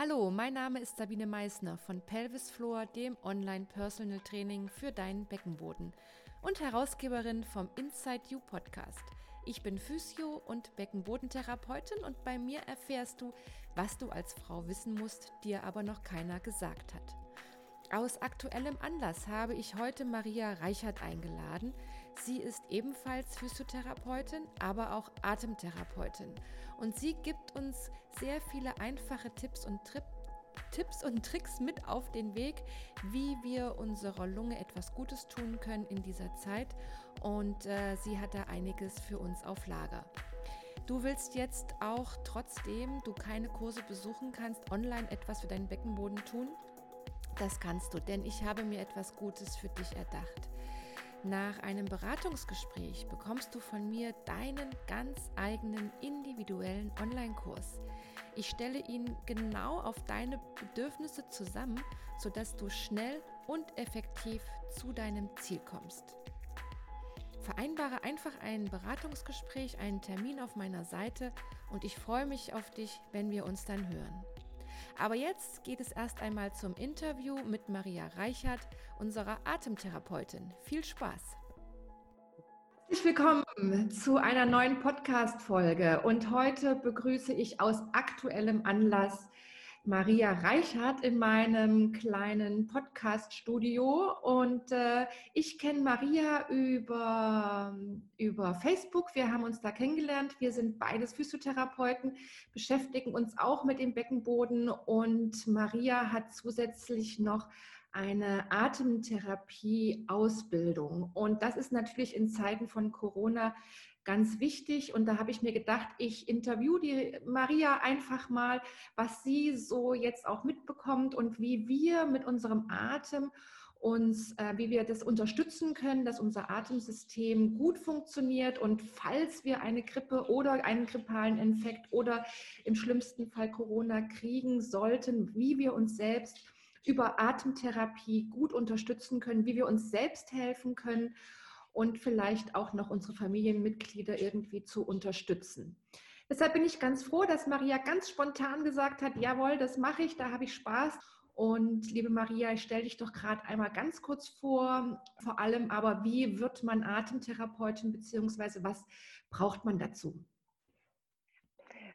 Hallo, mein Name ist Sabine Meissner von Pelvis Floor, dem Online-Personal Training für deinen Beckenboden und Herausgeberin vom Inside You Podcast. Ich bin Physio- und Beckenbodentherapeutin und bei mir erfährst du, was du als Frau wissen musst, dir aber noch keiner gesagt hat. Aus aktuellem Anlass habe ich heute Maria Reichert eingeladen. Sie ist ebenfalls Physiotherapeutin, aber auch Atemtherapeutin. Und sie gibt uns sehr viele einfache Tipps und Tri Tipps und Tricks mit auf den Weg, wie wir unserer Lunge etwas Gutes tun können in dieser Zeit. Und äh, sie hat da einiges für uns auf Lager. Du willst jetzt auch, trotzdem du keine Kurse besuchen kannst, online etwas für deinen Beckenboden tun? Das kannst du, denn ich habe mir etwas Gutes für dich erdacht. Nach einem Beratungsgespräch bekommst du von mir deinen ganz eigenen individuellen Online-Kurs. Ich stelle ihn genau auf deine Bedürfnisse zusammen, sodass du schnell und effektiv zu deinem Ziel kommst. Vereinbare einfach ein Beratungsgespräch, einen Termin auf meiner Seite und ich freue mich auf dich, wenn wir uns dann hören. Aber jetzt geht es erst einmal zum Interview mit Maria Reichert, unserer Atemtherapeutin. Viel Spaß! Herzlich willkommen zu einer neuen Podcast-Folge. Und heute begrüße ich aus aktuellem Anlass Maria Reichert in meinem kleinen Podcast-Studio. Und äh, ich kenne Maria über, über Facebook. Wir haben uns da kennengelernt. Wir sind beides Physiotherapeuten, beschäftigen uns auch mit dem Beckenboden. Und Maria hat zusätzlich noch eine Atemtherapie-Ausbildung. Und das ist natürlich in Zeiten von Corona ganz wichtig. Und da habe ich mir gedacht, ich interview die Maria einfach mal, was sie so jetzt auch mitbekommt und wie wir mit unserem Atem uns, äh, wie wir das unterstützen können, dass unser Atemsystem gut funktioniert und falls wir eine Grippe oder einen grippalen Infekt oder im schlimmsten Fall Corona kriegen sollten, wie wir uns selbst über Atemtherapie gut unterstützen können, wie wir uns selbst helfen können und vielleicht auch noch unsere Familienmitglieder irgendwie zu unterstützen. Deshalb bin ich ganz froh, dass Maria ganz spontan gesagt hat, jawohl, das mache ich, da habe ich Spaß. Und liebe Maria, ich stelle dich doch gerade einmal ganz kurz vor, vor allem aber, wie wird man Atemtherapeutin, beziehungsweise was braucht man dazu?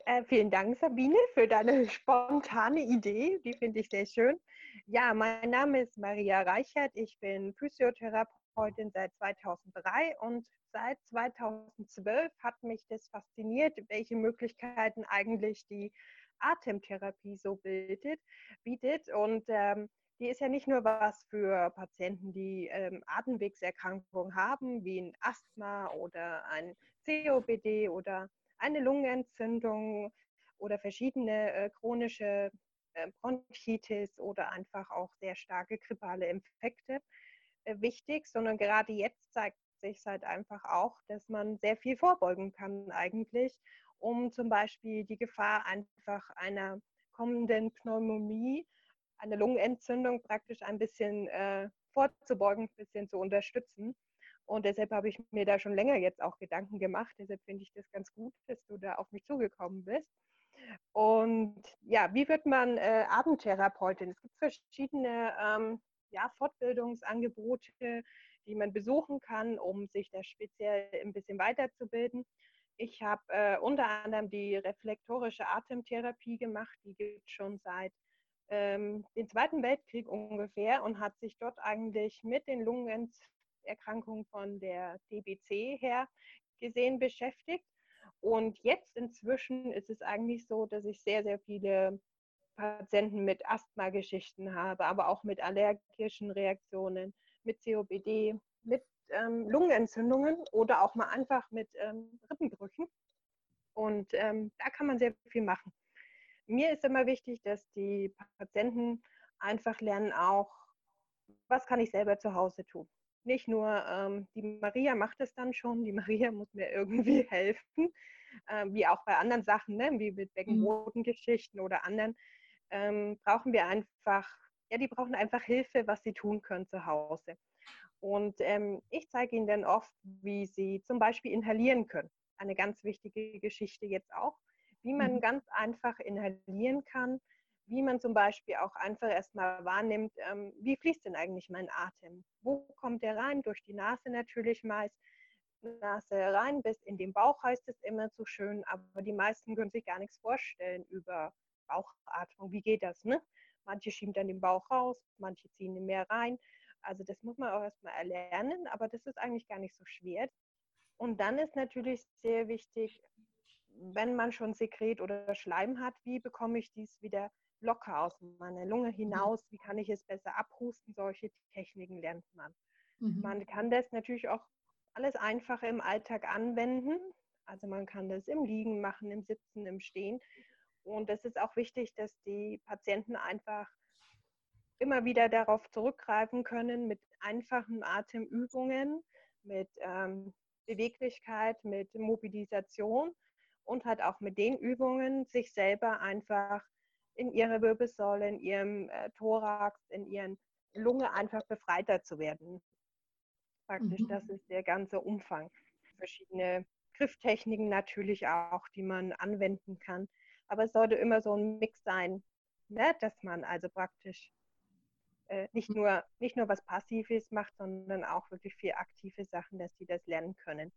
Äh, vielen Dank, Sabine, für deine spontane Idee. Die finde ich sehr schön. Ja, mein Name ist Maria Reichert. Ich bin Physiotherapeutin Therapeutin seit 2003 und seit 2012 hat mich das fasziniert, welche Möglichkeiten eigentlich die Atemtherapie so bildet, bietet. Und ähm, die ist ja nicht nur was für Patienten, die ähm, Atemwegserkrankungen haben, wie ein Asthma oder ein COPD oder eine Lungenentzündung oder verschiedene äh, chronische Bronchitis oder einfach auch sehr starke grippale Infekte, äh, wichtig, sondern gerade jetzt zeigt sich halt einfach auch, dass man sehr viel vorbeugen kann eigentlich, um zum Beispiel die Gefahr einfach einer kommenden Pneumonie, eine Lungenentzündung praktisch ein bisschen äh, vorzubeugen, ein bisschen zu unterstützen. Und deshalb habe ich mir da schon länger jetzt auch Gedanken gemacht. Deshalb finde ich das ganz gut, dass du da auf mich zugekommen bist. Und ja, wie wird man äh, Abendtherapeutin? Es gibt verschiedene ähm, ja, Fortbildungsangebote, die man besuchen kann, um sich da speziell ein bisschen weiterzubilden. Ich habe äh, unter anderem die reflektorische Atemtherapie gemacht, die gibt schon seit ähm, dem Zweiten Weltkrieg ungefähr und hat sich dort eigentlich mit den Lungenerkrankungen von der DBC her gesehen beschäftigt. Und jetzt inzwischen ist es eigentlich so, dass ich sehr, sehr viele Patienten mit Asthma-Geschichten habe, aber auch mit allergischen Reaktionen, mit COPD, mit ähm, Lungenentzündungen oder auch mal einfach mit ähm, Rippenbrüchen. Und ähm, da kann man sehr viel machen. Mir ist immer wichtig, dass die Patienten einfach lernen auch, was kann ich selber zu Hause tun. Nicht nur, ähm, die Maria macht es dann schon, die Maria muss mir irgendwie helfen, äh, wie auch bei anderen Sachen, ne? wie mit Beckenbodengeschichten oder anderen ähm, brauchen wir einfach, ja, die brauchen einfach Hilfe, was sie tun können zu Hause. Und ähm, ich zeige ihnen dann oft, wie sie zum Beispiel inhalieren können. Eine ganz wichtige Geschichte jetzt auch, wie man mhm. ganz einfach inhalieren kann, wie man zum Beispiel auch einfach erstmal wahrnimmt, ähm, wie fließt denn eigentlich mein Atem? Wo kommt der rein? Durch die Nase natürlich meist. Nase rein, bis in den Bauch heißt es immer so schön, aber die meisten können sich gar nichts vorstellen über Bauchatmung. Wie geht das? Ne? Manche schieben dann den Bauch raus, manche ziehen ihn mehr rein. Also das muss man auch erstmal erlernen, aber das ist eigentlich gar nicht so schwer. Und dann ist natürlich sehr wichtig, wenn man schon Sekret oder Schleim hat, wie bekomme ich dies wieder locker aus meiner Lunge mhm. hinaus? Wie kann ich es besser abhusten? Solche Techniken lernt man. Mhm. Man kann das natürlich auch alles einfacher im Alltag anwenden. Also man kann das im Liegen machen, im Sitzen, im Stehen. Und es ist auch wichtig, dass die Patienten einfach immer wieder darauf zurückgreifen können mit einfachen Atemübungen, mit ähm, Beweglichkeit, mit Mobilisation und halt auch mit den Übungen sich selber einfach in ihrer Wirbelsäule, in ihrem äh, Thorax, in ihren Lunge einfach befreiter zu werden. Praktisch, mhm. das ist der ganze Umfang. Verschiedene Grifftechniken natürlich auch, die man anwenden kann. Aber es sollte immer so ein Mix sein, ne? dass man also praktisch äh, nicht, nur, nicht nur was Passives macht, sondern auch wirklich viel aktive Sachen, dass sie das lernen können.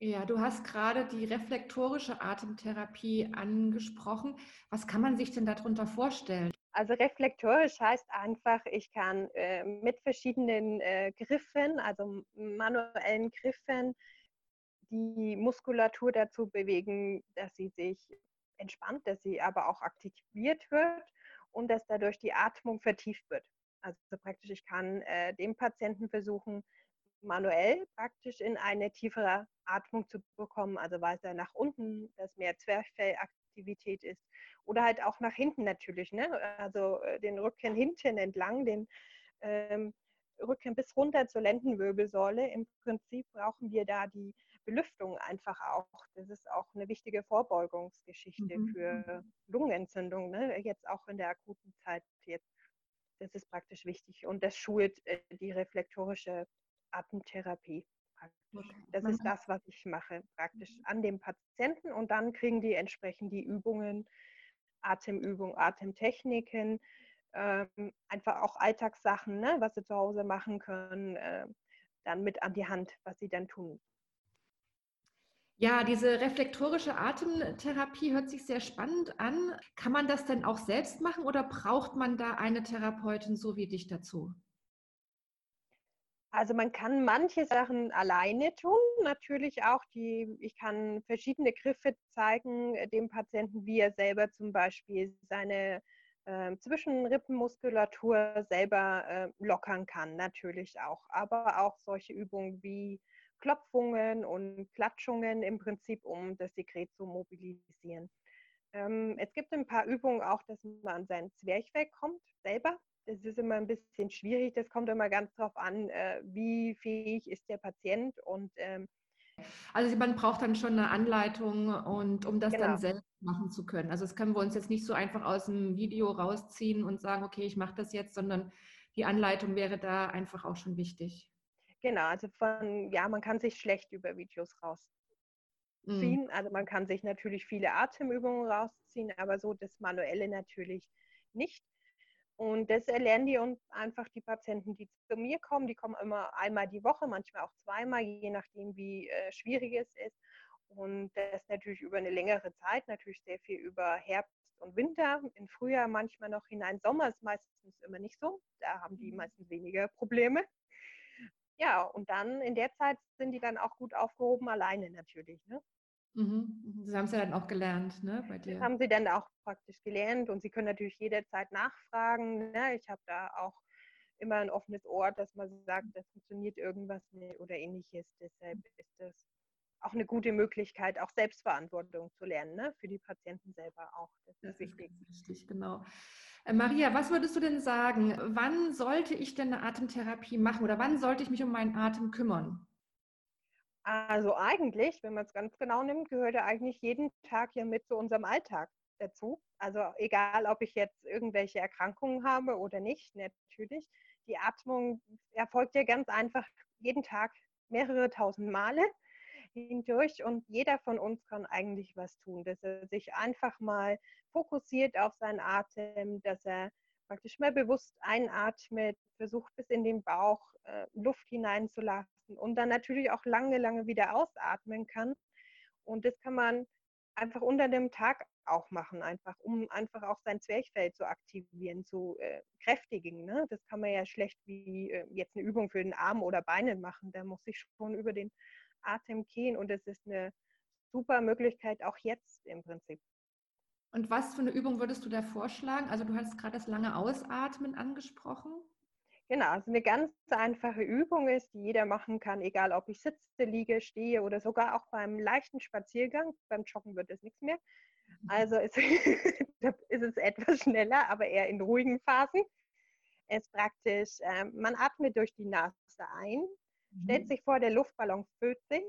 Ja, du hast gerade die reflektorische Atemtherapie angesprochen. Was kann man sich denn darunter vorstellen? Also reflektorisch heißt einfach, ich kann äh, mit verschiedenen äh, Griffen, also manuellen Griffen, die Muskulatur dazu bewegen, dass sie sich entspannt, dass sie aber auch aktiviert wird und dass dadurch die Atmung vertieft wird. Also praktisch, ich kann äh, dem Patienten versuchen, manuell praktisch in eine tiefere Atmung zu bekommen, also weiter nach unten, dass mehr Zwerchfellaktivität ist oder halt auch nach hinten natürlich, ne? also äh, den Rücken hinten entlang, den ähm, Rücken bis runter zur Lendenwirbelsäule. Im Prinzip brauchen wir da die Belüftung einfach auch. Das ist auch eine wichtige Vorbeugungsgeschichte mhm. für Lungenentzündung, ne? jetzt auch in der akuten Zeit jetzt. Das ist praktisch wichtig und das schult äh, die reflektorische Atemtherapie. Das ist das, was ich mache, praktisch an dem Patienten und dann kriegen die entsprechend die Übungen, Atemübungen, Atemtechniken, ähm, einfach auch Alltagssachen, ne, was sie zu Hause machen können, äh, dann mit an die Hand, was sie dann tun. Ja, diese reflektorische Atemtherapie hört sich sehr spannend an. Kann man das denn auch selbst machen oder braucht man da eine Therapeutin so wie dich dazu? Also man kann manche Sachen alleine tun, natürlich auch die, ich kann verschiedene Griffe zeigen äh, dem Patienten, wie er selber zum Beispiel seine äh, Zwischenrippenmuskulatur selber äh, lockern kann, natürlich auch. Aber auch solche Übungen wie Klopfungen und Klatschungen im Prinzip, um das Sekret zu mobilisieren. Ähm, es gibt ein paar Übungen auch, dass man an seinen Zwerchfell kommt, selber das ist immer ein bisschen schwierig. Das kommt immer ganz darauf an, äh, wie fähig ist der Patient und ähm, also man braucht dann schon eine Anleitung und um das genau. dann selbst machen zu können. Also das können wir uns jetzt nicht so einfach aus dem Video rausziehen und sagen, okay, ich mache das jetzt, sondern die Anleitung wäre da einfach auch schon wichtig. Genau, also von, ja, man kann sich schlecht über Videos rausziehen. Mhm. Also man kann sich natürlich viele Atemübungen rausziehen, aber so das Manuelle natürlich nicht. Und das erlernen die uns einfach die Patienten, die zu mir kommen. Die kommen immer einmal die Woche, manchmal auch zweimal, je nachdem, wie äh, schwierig es ist. Und das natürlich über eine längere Zeit, natürlich sehr viel über Herbst und Winter, im Frühjahr manchmal noch hinein. Sommer ist meistens immer nicht so. Da haben die mhm. meistens weniger Probleme. Ja, und dann in der Zeit sind die dann auch gut aufgehoben, alleine natürlich. Ne? Mhm. Sie haben es ja dann auch gelernt, ne, bei dir. Das haben sie dann auch praktisch gelernt und sie können natürlich jederzeit nachfragen. Ne? Ich habe da auch immer ein offenes Ohr, dass man sagt, das funktioniert irgendwas nicht oder ähnliches. Deshalb ist das auch eine gute Möglichkeit, auch Selbstverantwortung zu lernen, ne? für die Patienten selber auch. Das ist das wichtig. Ist richtig, genau. Äh, Maria, was würdest du denn sagen? Wann sollte ich denn eine Atemtherapie machen oder wann sollte ich mich um meinen Atem kümmern? Also eigentlich, wenn man es ganz genau nimmt, gehört er eigentlich jeden Tag hier mit zu unserem Alltag dazu. Also egal, ob ich jetzt irgendwelche Erkrankungen habe oder nicht, natürlich. Die Atmung erfolgt ja ganz einfach jeden Tag mehrere tausend Male. hindurch und jeder von uns kann eigentlich was tun, dass er sich einfach mal fokussiert auf seinen Atem, dass er praktisch mal bewusst einatmet, versucht bis in den Bauch äh, Luft hineinzulassen und dann natürlich auch lange, lange wieder ausatmen kann. Und das kann man einfach unter dem Tag auch machen, einfach um einfach auch sein Zwerchfell zu aktivieren, zu äh, kräftigen. Ne? Das kann man ja schlecht wie äh, jetzt eine Übung für den Arm oder Beine machen. Da muss ich schon über den Atem gehen und das ist eine super Möglichkeit auch jetzt im Prinzip. Und was für eine Übung würdest du da vorschlagen? Also du hast gerade das lange Ausatmen angesprochen. Genau, also eine ganz einfache Übung ist, die jeder machen kann, egal ob ich sitze, liege, stehe oder sogar auch beim leichten Spaziergang. Beim Joggen wird es nichts mehr. Mhm. Also ist, ist es etwas schneller, aber eher in ruhigen Phasen. Es ist praktisch, äh, man atmet durch die Nase ein, mhm. stellt sich vor, der Luftballon füllt sich,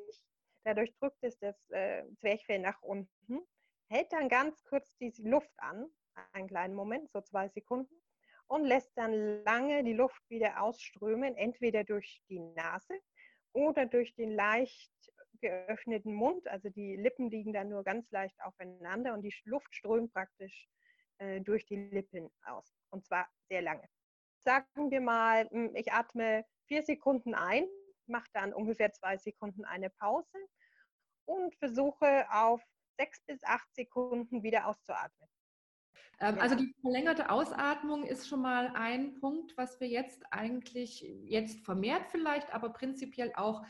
dadurch drückt es das äh, Zwerchfell nach unten, hält dann ganz kurz die Luft an, einen kleinen Moment, so zwei Sekunden, und lässt dann lange die Luft wieder ausströmen, entweder durch die Nase oder durch den leicht geöffneten Mund. Also die Lippen liegen dann nur ganz leicht aufeinander und die Luft strömt praktisch äh, durch die Lippen aus. Und zwar sehr lange. Sagen wir mal, hm, ich atme vier Sekunden ein, mache dann ungefähr zwei Sekunden eine Pause und versuche auf sechs bis acht Sekunden wieder auszuatmen. Ähm, also die verlängerte Ausatmung ist schon mal ein Punkt, was wir jetzt eigentlich, jetzt vermehrt vielleicht, aber prinzipiell auch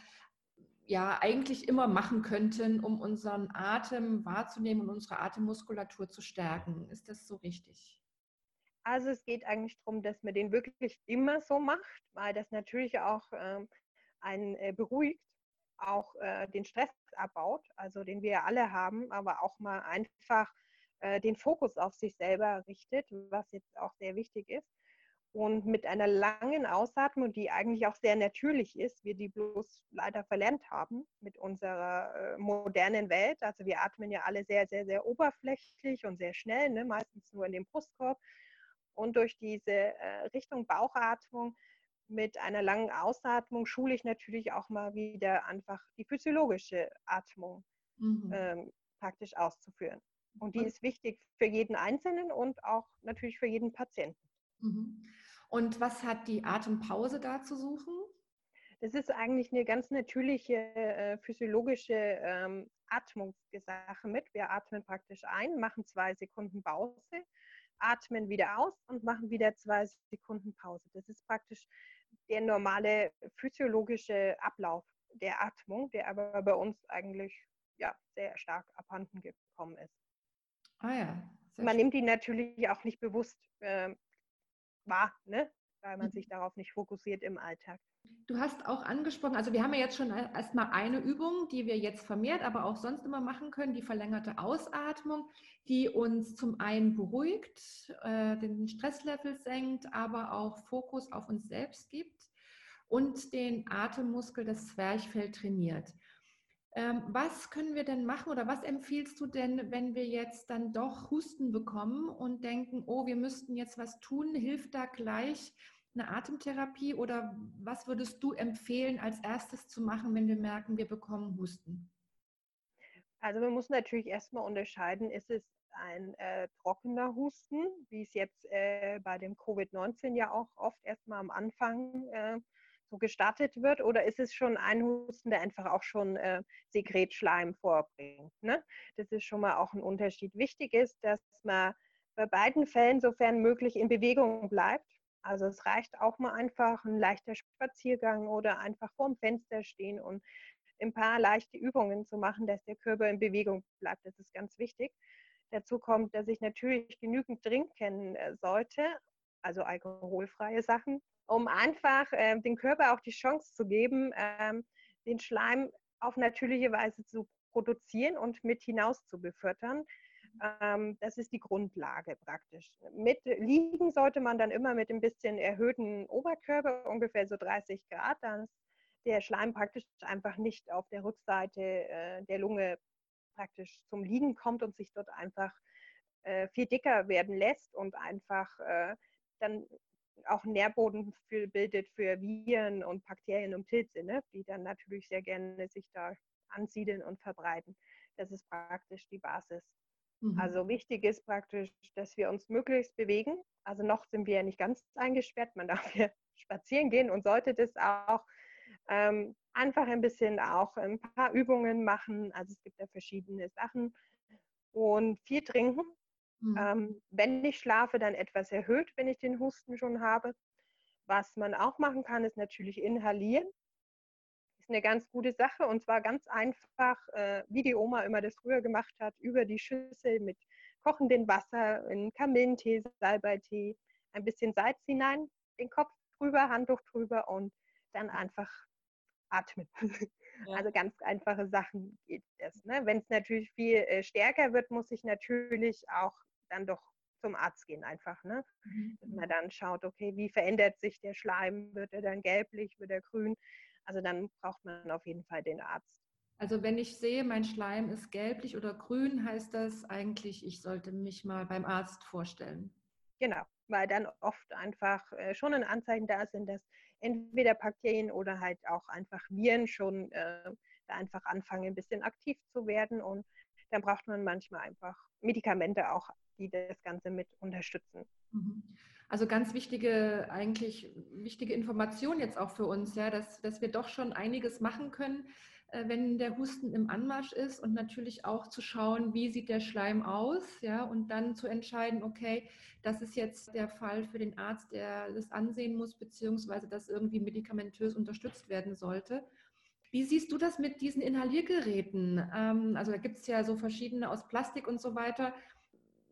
ja eigentlich immer machen könnten, um unseren Atem wahrzunehmen und unsere Atemmuskulatur zu stärken. Ist das so richtig? Also es geht eigentlich darum, dass man den wirklich immer so macht, weil das natürlich auch ähm, einen äh, beruhigt, auch äh, den Stress abbaut, also den wir alle haben, aber auch mal einfach äh, den Fokus auf sich selber richtet, was jetzt auch sehr wichtig ist. Und mit einer langen Ausatmung, die eigentlich auch sehr natürlich ist, wir die bloß leider verlernt haben mit unserer äh, modernen Welt. Also wir atmen ja alle sehr, sehr, sehr oberflächlich und sehr schnell, ne? meistens nur in den Brustkorb. Und durch diese äh, Richtung Bauchatmung mit einer langen Ausatmung schule ich natürlich auch mal wieder einfach die physiologische Atmung mhm. ähm, praktisch auszuführen. Und die ist wichtig für jeden Einzelnen und auch natürlich für jeden Patienten. Mhm. Und was hat die Atempause da zu suchen? Das ist eigentlich eine ganz natürliche äh, physiologische ähm, Atmungssache mit. Wir atmen praktisch ein, machen zwei Sekunden Pause, atmen wieder aus und machen wieder zwei Sekunden Pause. Das ist praktisch der normale physiologische Ablauf der Atmung, der aber bei uns eigentlich ja, sehr stark abhanden gekommen ist. Ah ja. Man nimmt ihn natürlich auch nicht bewusst äh, wahr, ne? Weil man sich darauf nicht fokussiert im Alltag. Du hast auch angesprochen, also wir haben ja jetzt schon erstmal eine Übung, die wir jetzt vermehrt, aber auch sonst immer machen können, die verlängerte Ausatmung, die uns zum einen beruhigt, äh, den Stresslevel senkt, aber auch Fokus auf uns selbst gibt und den Atemmuskel, das Zwerchfell trainiert. Ähm, was können wir denn machen oder was empfiehlst du denn, wenn wir jetzt dann doch Husten bekommen und denken, oh, wir müssten jetzt was tun? Hilft da gleich eine Atemtherapie oder was würdest du empfehlen, als erstes zu machen, wenn wir merken, wir bekommen Husten? Also man muss natürlich erstmal unterscheiden, ist es ein äh, trockener Husten, wie es jetzt äh, bei dem Covid-19 ja auch oft erstmal am Anfang äh, so gestartet wird oder ist es schon ein Husten, der einfach auch schon äh, Sekretschleim vorbringt? Ne? Das ist schon mal auch ein Unterschied. Wichtig ist, dass man bei beiden Fällen, sofern möglich, in Bewegung bleibt. Also es reicht auch mal einfach ein leichter Spaziergang oder einfach vorm Fenster stehen und ein paar leichte Übungen zu machen, dass der Körper in Bewegung bleibt. Das ist ganz wichtig. Dazu kommt, dass ich natürlich genügend trinken äh, sollte, also alkoholfreie Sachen, um einfach äh, dem Körper auch die Chance zu geben, ähm, den Schleim auf natürliche Weise zu produzieren und mit hinaus zu befördern. Ähm, das ist die Grundlage praktisch. Mit liegen sollte man dann immer mit ein bisschen erhöhten Oberkörper, ungefähr so 30 Grad, dann der Schleim praktisch einfach nicht auf der Rückseite äh, der Lunge praktisch zum Liegen kommt und sich dort einfach äh, viel dicker werden lässt und einfach äh, dann auch Nährboden für, bildet für Viren und Bakterien und Pilze, ne? die dann natürlich sehr gerne sich da ansiedeln und verbreiten. Das ist praktisch die Basis. Mhm. Also wichtig ist praktisch, dass wir uns möglichst bewegen. Also noch sind wir ja nicht ganz eingesperrt. Man darf hier spazieren gehen und sollte das auch ähm, einfach ein bisschen auch ein paar Übungen machen. Also es gibt ja verschiedene Sachen und viel trinken. Mhm. Ähm, wenn ich schlafe, dann etwas erhöht, wenn ich den Husten schon habe. Was man auch machen kann, ist natürlich inhalieren. Ist eine ganz gute Sache und zwar ganz einfach, äh, wie die Oma immer das früher gemacht hat, über die Schüssel mit kochendem Wasser, in Kamillentee, Salbeitee, ein bisschen Salz hinein, den Kopf drüber, Handtuch drüber und dann einfach atmen. Ja. Also ganz einfache Sachen geht es. Ne? Wenn es natürlich viel äh, stärker wird, muss ich natürlich auch dann doch zum Arzt gehen einfach. Ne? Mhm. Dass man dann schaut, okay, wie verändert sich der Schleim? Wird er dann gelblich, wird er grün? Also dann braucht man auf jeden Fall den Arzt. Also wenn ich sehe, mein Schleim ist gelblich oder grün, heißt das eigentlich, ich sollte mich mal beim Arzt vorstellen. Genau, weil dann oft einfach äh, schon ein Anzeichen da sind, dass entweder Bakterien oder halt auch einfach Viren schon äh, da einfach anfangen, ein bisschen aktiv zu werden. Und dann braucht man manchmal einfach Medikamente auch, die das Ganze mit unterstützen. Mhm. Also ganz wichtige, eigentlich wichtige Information jetzt auch für uns, ja, dass, dass wir doch schon einiges machen können, äh, wenn der Husten im Anmarsch ist und natürlich auch zu schauen, wie sieht der Schleim aus, ja, und dann zu entscheiden, okay, das ist jetzt der Fall für den Arzt, der das ansehen muss, beziehungsweise das irgendwie medikamentös unterstützt werden sollte. Wie siehst du das mit diesen Inhaliergeräten? Ähm, also da gibt es ja so verschiedene aus Plastik und so weiter.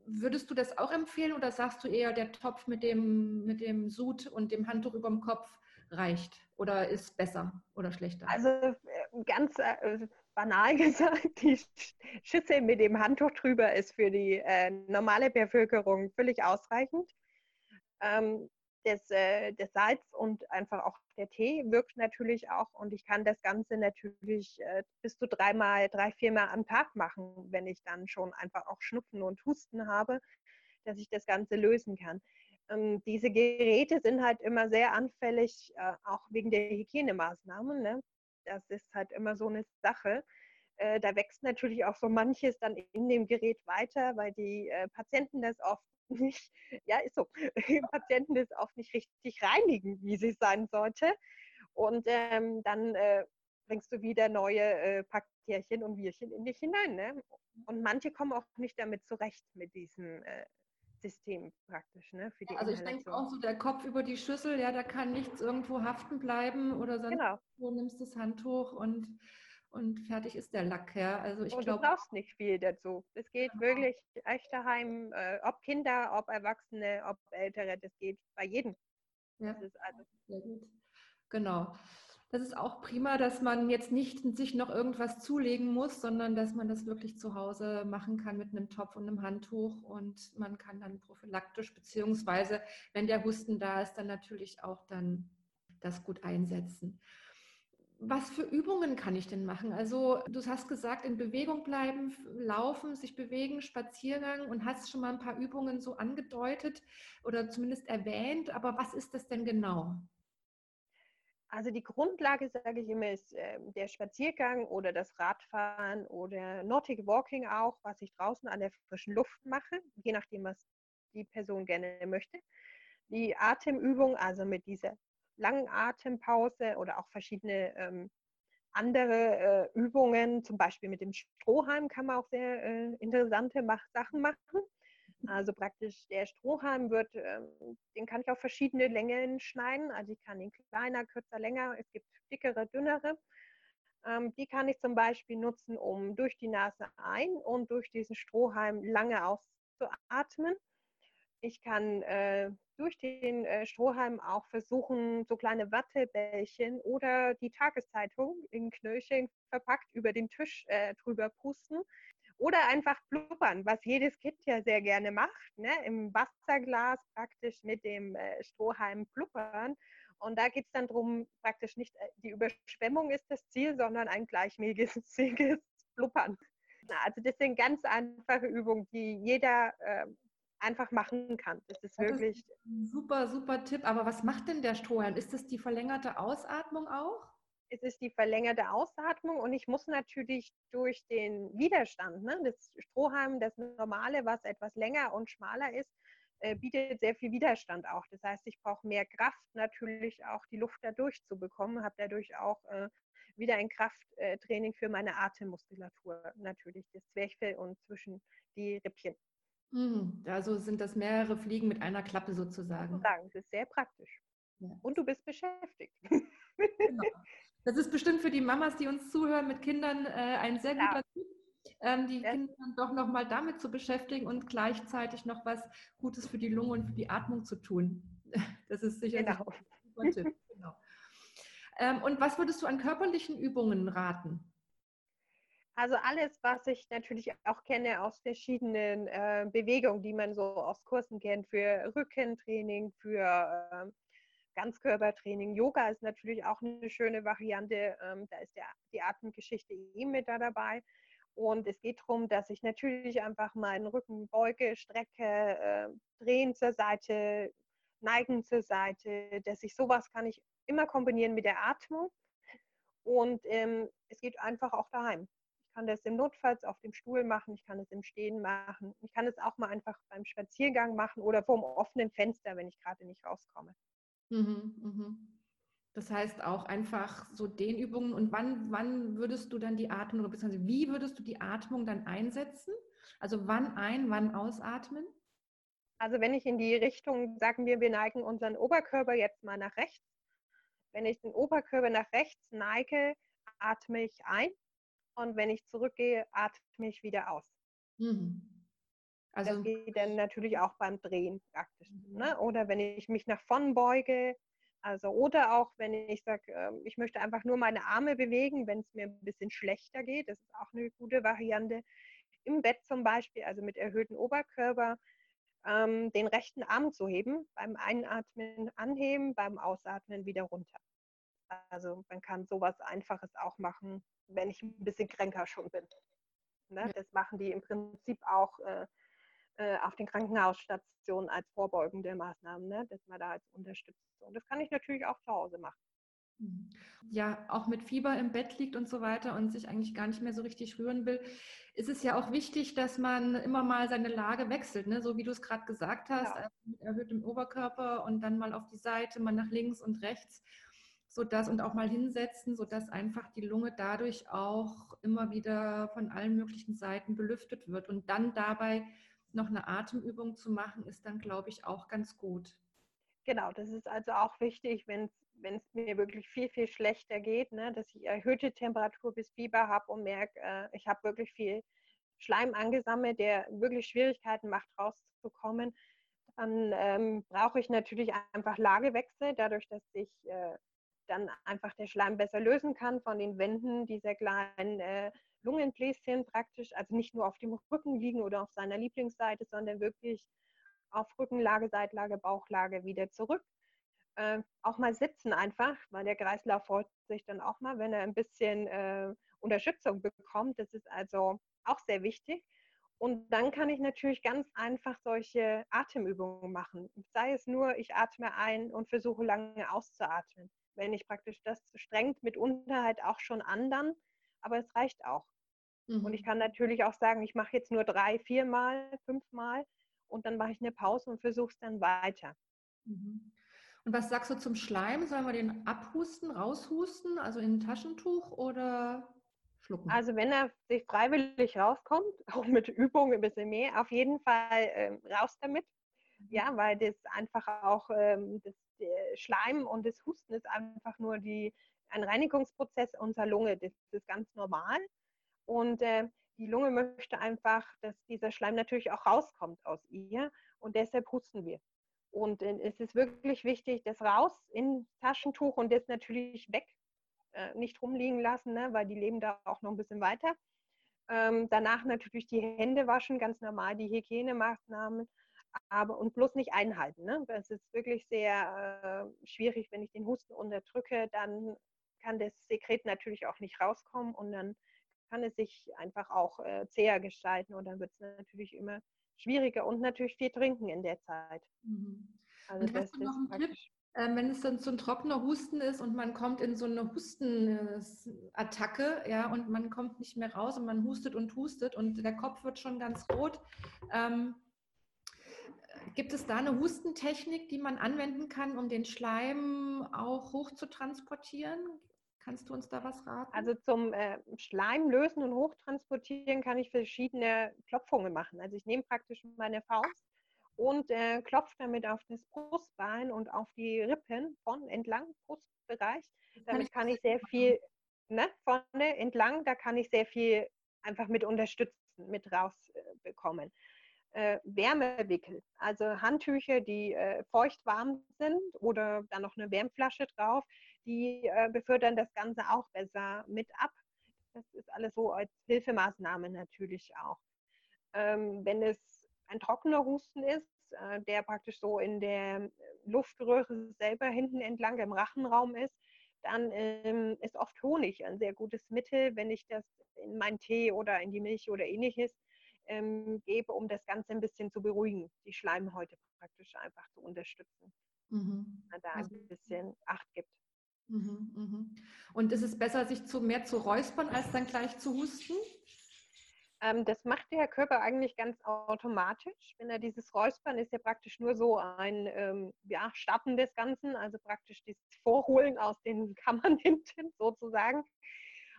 Würdest du das auch empfehlen oder sagst du eher, der Topf mit dem, mit dem Sud und dem Handtuch über dem Kopf reicht oder ist besser oder schlechter? Also äh, ganz äh, banal gesagt, die Schüssel mit dem Handtuch drüber ist für die äh, normale Bevölkerung völlig ausreichend. Ähm, das, äh, das, Salz und einfach auch der Tee wirkt natürlich auch und ich kann das Ganze natürlich äh, bis zu dreimal, drei, viermal am Tag machen, wenn ich dann schon einfach auch Schnupfen und Husten habe, dass ich das Ganze lösen kann ähm, diese Geräte sind halt immer sehr anfällig, äh, auch wegen der Hygienemaßnahmen. Ne? Das ist halt immer so eine Sache. Äh, da wächst natürlich auch so manches dann in dem Gerät weiter, weil die äh, Patienten das oft nicht, ja, ist so, Patienten das oft nicht richtig reinigen, wie sie sein sollte. Und ähm, dann äh, bringst du wieder neue äh, Bakterien und Virchen in dich hinein. Ne? Und manche kommen auch nicht damit zurecht mit diesen äh, System praktisch, ne? Für die also ich denke auch so, der Kopf über die Schüssel, ja, da kann nichts irgendwo haften bleiben oder sonst genau. du nimmst das Handtuch und, und fertig ist der Lack, ja. Also ich glaube. Du brauchst nicht viel dazu. Es geht genau. wirklich echt daheim, äh, ob Kinder, ob Erwachsene, ob Ältere, das geht bei jedem. Ja, das ist also sehr gut. Genau das ist auch prima, dass man jetzt nicht sich noch irgendwas zulegen muss, sondern dass man das wirklich zu Hause machen kann mit einem Topf und einem Handtuch und man kann dann prophylaktisch beziehungsweise, wenn der Husten da ist, dann natürlich auch dann das gut einsetzen. Was für Übungen kann ich denn machen? Also du hast gesagt, in Bewegung bleiben, laufen, sich bewegen, Spaziergang und hast schon mal ein paar Übungen so angedeutet oder zumindest erwähnt. Aber was ist das denn genau? Also die Grundlage, sage ich immer, ist äh, der Spaziergang oder das Radfahren oder Nordic Walking auch, was ich draußen an der frischen Luft mache, je nachdem, was die Person gerne möchte. Die Atemübung, also mit dieser langen Atempause oder auch verschiedene ähm, andere äh, Übungen, zum Beispiel mit dem Strohhalm kann man auch sehr äh, interessante Mach Sachen machen. Also praktisch der Strohhalm wird, ähm, den kann ich auf verschiedene Längen schneiden. Also ich kann ihn kleiner, kürzer, länger. Es gibt dickere, dünnere. Ähm, die kann ich zum Beispiel nutzen, um durch die Nase ein und durch diesen Strohhalm lange auszuatmen. Ich kann äh, durch den äh, Strohhalm auch versuchen, so kleine Wattebällchen oder die Tageszeitung in Knöllchen verpackt über den Tisch äh, drüber pusten. Oder einfach blubbern, was jedes Kind ja sehr gerne macht, ne? im Wasserglas praktisch mit dem äh, Strohhalm blubbern. Und da geht es dann darum, praktisch nicht äh, die Überschwemmung ist das Ziel, sondern ein gleichmäßiges Blubbern. Also das sind ganz einfache Übungen, die jeder äh, einfach machen kann. Das ist wirklich. Ist super, super Tipp. Aber was macht denn der Strohhalm? Ist das die verlängerte Ausatmung auch? es ist die verlängerte Ausatmung und ich muss natürlich durch den Widerstand, ne, das Strohhalm, das normale, was etwas länger und schmaler ist, äh, bietet sehr viel Widerstand auch. Das heißt, ich brauche mehr Kraft, natürlich auch die Luft dadurch zu bekommen, habe dadurch auch äh, wieder ein Krafttraining für meine Atemmuskulatur, natürlich das Zwerchfell und zwischen die Rippchen. Also sind das mehrere Fliegen mit einer Klappe sozusagen. Sagen, das ist sehr praktisch. Ja. Und du bist beschäftigt. Genau. Das ist bestimmt für die Mamas, die uns zuhören mit Kindern, äh, ein sehr guter ja. Tipp, ähm, die ja. Kinder dann doch nochmal damit zu beschäftigen und gleichzeitig noch was Gutes für die Lunge und für die Atmung zu tun. Das ist sicher genau. ein super Tipp. Genau. Ähm, und was würdest du an körperlichen Übungen raten? Also alles, was ich natürlich auch kenne aus verschiedenen äh, Bewegungen, die man so aus Kursen kennt, für Rückentraining, für äh, Ganzkörpertraining. Yoga ist natürlich auch eine schöne Variante. Ähm, da ist der, die Atemgeschichte eh mit da dabei. Und es geht darum, dass ich natürlich einfach meinen Rücken beuge, strecke, äh, drehen zur Seite, neigen zur Seite, dass ich sowas kann ich immer kombinieren mit der Atmung. Und ähm, es geht einfach auch daheim kann das im Notfalls auf dem Stuhl machen, ich kann es im Stehen machen, ich kann es auch mal einfach beim Spaziergang machen oder vor dem offenen Fenster, wenn ich gerade nicht rauskomme. Mhm, mhm. Das heißt auch einfach so Dehnübungen. Und wann, wann würdest du dann die Atmung, oder beziehungsweise wie würdest du die Atmung dann einsetzen? Also wann ein, wann ausatmen? Also wenn ich in die Richtung, sagen wir, wir neigen unseren Oberkörper jetzt mal nach rechts. Wenn ich den Oberkörper nach rechts neige, atme ich ein und wenn ich zurückgehe, atme ich wieder aus. Mhm. Also, das geht dann natürlich auch beim Drehen praktisch. Mhm. Ne? Oder wenn ich mich nach vorn beuge, also oder auch wenn ich sage, ähm, ich möchte einfach nur meine Arme bewegen, wenn es mir ein bisschen schlechter geht, das ist auch eine gute Variante. Im Bett zum Beispiel, also mit erhöhtem Oberkörper, ähm, den rechten Arm zu heben, beim Einatmen anheben, beim Ausatmen wieder runter. Also man kann sowas Einfaches auch machen, wenn ich ein bisschen kränker schon bin. Ne? Das machen die im Prinzip auch äh, äh, auf den Krankenhausstationen als vorbeugende Maßnahmen, ne? dass man da als Unterstützung. Das kann ich natürlich auch zu Hause machen. Mhm. Ja, auch mit Fieber im Bett liegt und so weiter und sich eigentlich gar nicht mehr so richtig rühren will, ist es ja auch wichtig, dass man immer mal seine Lage wechselt, ne? so wie du es gerade gesagt hast, ja. also mit erhöhtem Oberkörper und dann mal auf die Seite, mal nach links und rechts sodass und auch mal hinsetzen, sodass einfach die Lunge dadurch auch immer wieder von allen möglichen Seiten belüftet wird. Und dann dabei noch eine Atemübung zu machen, ist dann, glaube ich, auch ganz gut. Genau, das ist also auch wichtig, wenn es mir wirklich viel, viel schlechter geht, ne, dass ich erhöhte Temperatur bis Fieber habe und merke, äh, ich habe wirklich viel Schleim angesammelt, der wirklich Schwierigkeiten macht, rauszukommen, dann ähm, brauche ich natürlich einfach Lagewechsel, dadurch, dass ich äh, dann einfach der Schleim besser lösen kann von den Wänden dieser kleinen äh, Lungenbläschen praktisch, also nicht nur auf dem Rücken liegen oder auf seiner Lieblingsseite, sondern wirklich auf Rückenlage, Seitlage, Bauchlage wieder zurück. Äh, auch mal sitzen einfach, weil der Kreislauf freut sich dann auch mal, wenn er ein bisschen äh, Unterstützung bekommt. Das ist also auch sehr wichtig. Und dann kann ich natürlich ganz einfach solche Atemübungen machen. Sei es nur, ich atme ein und versuche lange auszuatmen wenn ich praktisch das strengt mitunter halt auch schon anderen, aber es reicht auch. Mhm. Und ich mhm. kann natürlich auch sagen, ich mache jetzt nur drei, viermal, fünfmal und dann mache ich eine Pause und versuche es dann weiter. Mhm. Und was sagst du zum Schleim? Sollen wir den abhusten, raushusten, also in ein Taschentuch oder schlucken? Also wenn er sich freiwillig rauskommt, auch mit Übung ein bisschen mehr, auf jeden Fall äh, raus damit. Ja, weil das einfach auch ähm, das Schleim und das Husten ist einfach nur die, ein Reinigungsprozess unserer Lunge. Das ist ganz normal. Und äh, die Lunge möchte einfach, dass dieser Schleim natürlich auch rauskommt aus ihr. Und deshalb husten wir. Und äh, es ist wirklich wichtig, das raus in Taschentuch und das natürlich weg. Äh, nicht rumliegen lassen, ne, weil die leben da auch noch ein bisschen weiter. Ähm, danach natürlich die Hände waschen, ganz normal die Hygienemaßnahmen aber und bloß nicht einhalten. Ne? Das ist wirklich sehr äh, schwierig, wenn ich den Husten unterdrücke, dann kann das Sekret natürlich auch nicht rauskommen und dann kann es sich einfach auch äh, zäher gestalten und dann wird es natürlich immer schwieriger und natürlich viel trinken in der Zeit. Mhm. Also und hast du noch einen Tipp, ähm, wenn es dann so ein trockener Husten ist und man kommt in so eine Hustenattacke, ja, und man kommt nicht mehr raus und man hustet und hustet und der Kopf wird schon ganz rot. Ähm, gibt es da eine Hustentechnik, die man anwenden kann, um den Schleim auch hoch zu transportieren? Kannst du uns da was raten? Also zum äh, Schleim lösen und hochtransportieren kann ich verschiedene Klopfungen machen. Also ich nehme praktisch meine Faust und äh, klopfe damit auf das Brustbein und auf die Rippen von entlang Brustbereich. Damit kann ich sehr viel ne, vorne entlang, da kann ich sehr viel einfach mit unterstützen, mit rausbekommen. Äh, Wärmewickel, also Handtücher, die äh, feucht warm sind oder dann noch eine Wärmflasche drauf, die äh, befördern das Ganze auch besser mit ab. Das ist alles so als Hilfemaßnahme natürlich auch. Ähm, wenn es ein trockener Husten ist, äh, der praktisch so in der Luftröhre selber hinten entlang im Rachenraum ist, dann ähm, ist oft Honig ein sehr gutes Mittel, wenn ich das in meinen Tee oder in die Milch oder ähnliches ähm, gebe, um das Ganze ein bisschen zu beruhigen, die Schleimhäute praktisch einfach zu unterstützen. Mhm. Da also, ein bisschen Acht gibt. Mhm, mhm. Und ist es besser, sich zu, mehr zu räuspern, als dann gleich zu husten? Ähm, das macht der Körper eigentlich ganz automatisch. Wenn er dieses Räuspern ist ja praktisch nur so ein ähm, ja, Starten des Ganzen, also praktisch dieses Vorholen aus den Kammern hinten sozusagen.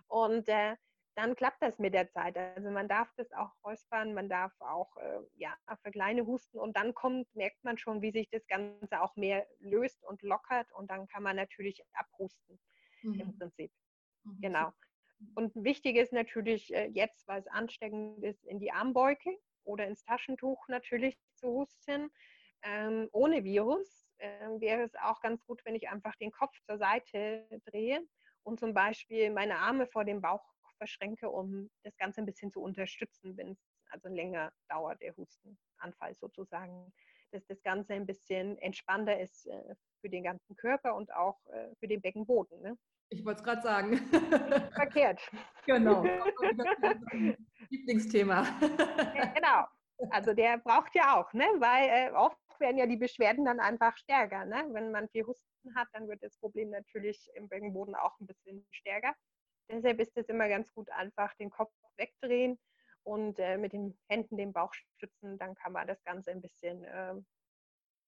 Und äh, dann klappt das mit der Zeit. Also man darf das auch räuspern, man darf auch äh, ja, für kleine husten und dann kommt, merkt man schon, wie sich das Ganze auch mehr löst und lockert und dann kann man natürlich abhusten mhm. im Prinzip. Mhm. Genau. Und wichtig ist natürlich äh, jetzt, weil es ansteckend ist, in die Armbeuge oder ins Taschentuch natürlich zu husten. Ähm, ohne Virus äh, wäre es auch ganz gut, wenn ich einfach den Kopf zur Seite drehe und zum Beispiel meine Arme vor dem Bauch verschränke, um das Ganze ein bisschen zu unterstützen, wenn es also länger dauert, der Hustenanfall sozusagen, dass das Ganze ein bisschen entspannter ist äh, für den ganzen Körper und auch äh, für den Beckenboden. Ne? Ich wollte es gerade sagen. Verkehrt. Genau. Lieblingsthema. genau. Also der braucht ja auch, ne? weil äh, oft werden ja die Beschwerden dann einfach stärker. Ne? Wenn man viel Husten hat, dann wird das Problem natürlich im Beckenboden auch ein bisschen stärker. Deshalb ist es immer ganz gut, einfach den Kopf wegdrehen und äh, mit den Händen den Bauch stützen. Dann kann man das Ganze ein bisschen, äh,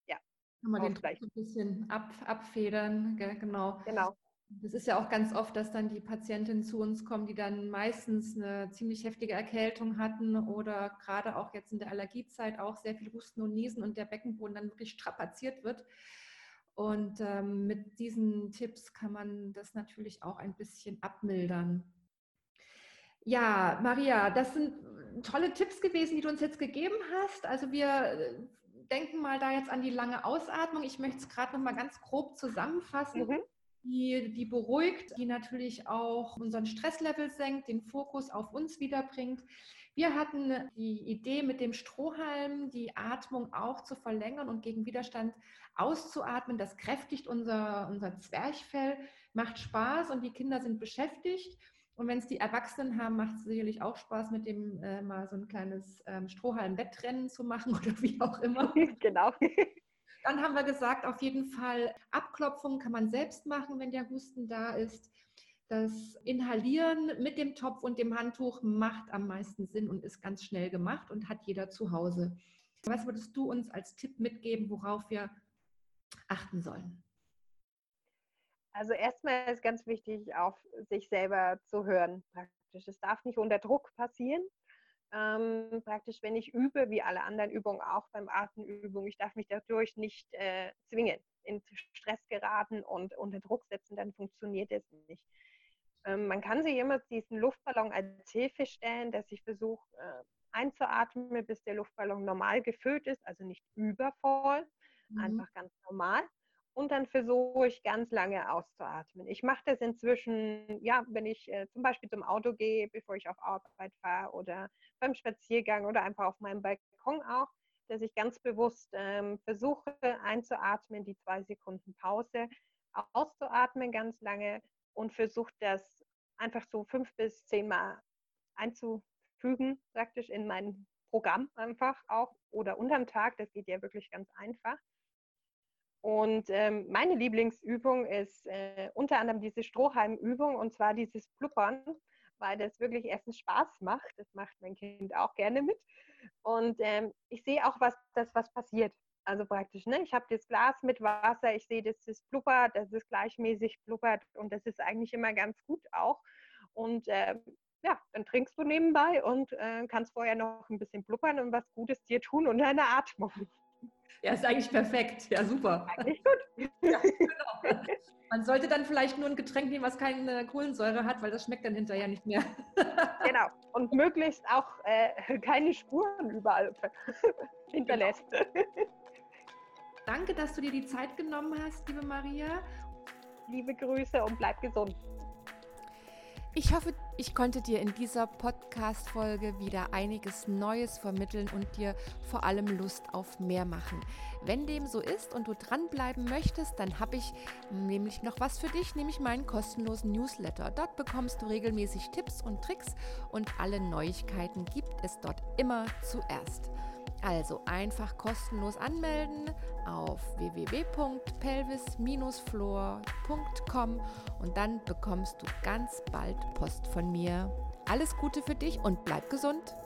ja, kann man den Druck ein bisschen ab, abfedern. Gell? Genau. Genau. Das ist ja auch ganz oft, dass dann die Patientinnen zu uns kommen, die dann meistens eine ziemlich heftige Erkältung hatten oder gerade auch jetzt in der Allergiezeit auch sehr viel Husten und Niesen und der Beckenboden dann wirklich strapaziert wird. Und ähm, mit diesen Tipps kann man das natürlich auch ein bisschen abmildern. Ja, Maria, das sind tolle Tipps gewesen, die du uns jetzt gegeben hast. Also wir äh, denken mal da jetzt an die lange Ausatmung. Ich möchte es gerade noch mal ganz grob zusammenfassen. Mhm. Die, die beruhigt, die natürlich auch unseren Stresslevel senkt, den Fokus auf uns wiederbringt. Wir hatten die Idee, mit dem Strohhalm die Atmung auch zu verlängern und gegen Widerstand auszuatmen. Das kräftigt unser, unser Zwerchfell, macht Spaß und die Kinder sind beschäftigt. Und wenn es die Erwachsenen haben, macht es sicherlich auch Spaß, mit dem äh, mal so ein kleines ähm, Strohhalm-Wettrennen zu machen oder wie auch immer. genau. Dann haben wir gesagt, auf jeden Fall Abklopfung kann man selbst machen, wenn der Husten da ist. Das Inhalieren mit dem Topf und dem Handtuch macht am meisten Sinn und ist ganz schnell gemacht und hat jeder zu Hause. Was würdest du uns als Tipp mitgeben, worauf wir achten sollen? Also erstmal ist ganz wichtig, auf sich selber zu hören praktisch. Es darf nicht unter Druck passieren. Ähm, praktisch, wenn ich übe, wie alle anderen Übungen auch beim Atemübungen, ich darf mich dadurch nicht äh, zwingen, in Stress geraten und unter Druck setzen, dann funktioniert es nicht. Ähm, man kann sich immer diesen Luftballon als Hilfe stellen, dass ich versuche äh, einzuatmen, bis der Luftballon normal gefüllt ist, also nicht übervoll, mhm. einfach ganz normal. Und dann versuche ich ganz lange auszuatmen. Ich mache das inzwischen, ja, wenn ich äh, zum Beispiel zum Auto gehe, bevor ich auf Arbeit fahre oder beim Spaziergang oder einfach auf meinem Balkon auch, dass ich ganz bewusst ähm, versuche einzuatmen, die zwei Sekunden Pause, auszuatmen ganz lange und versucht das einfach so fünf bis zehn Mal einzufügen, praktisch in mein Programm einfach auch oder unterm Tag. Das geht ja wirklich ganz einfach. Und ähm, meine Lieblingsübung ist äh, unter anderem diese Strohhalmübung und zwar dieses Blubbern, weil das wirklich erstens Spaß macht. Das macht mein Kind auch gerne mit. Und ähm, ich sehe auch, was das was passiert. Also praktisch, ne? ich habe das Glas mit Wasser, ich sehe, dass es blubbert, dass es gleichmäßig blubbert und das ist eigentlich immer ganz gut auch. Und äh, ja, dann trinkst du nebenbei und äh, kannst vorher noch ein bisschen blubbern und was Gutes dir tun und deine Atmung. Ja, ist eigentlich perfekt. Ja, super. Eigentlich gut. Ja, genau. Man sollte dann vielleicht nur ein Getränk nehmen, was keine Kohlensäure hat, weil das schmeckt dann hinterher nicht mehr. genau. Und möglichst auch äh, keine Spuren überall hinterlässt. Genau. Danke, dass du dir die Zeit genommen hast, liebe Maria. Liebe Grüße und bleib gesund. Ich hoffe, ich konnte dir in dieser Podcast-Folge wieder einiges Neues vermitteln und dir vor allem Lust auf mehr machen. Wenn dem so ist und du dranbleiben möchtest, dann habe ich nämlich noch was für dich, nämlich meinen kostenlosen Newsletter. Dort bekommst du regelmäßig Tipps und Tricks und alle Neuigkeiten gibt es dort immer zuerst. Also einfach kostenlos anmelden auf www.pelvis-floor.com und dann bekommst du ganz bald Post von mir. Alles Gute für dich und bleib gesund.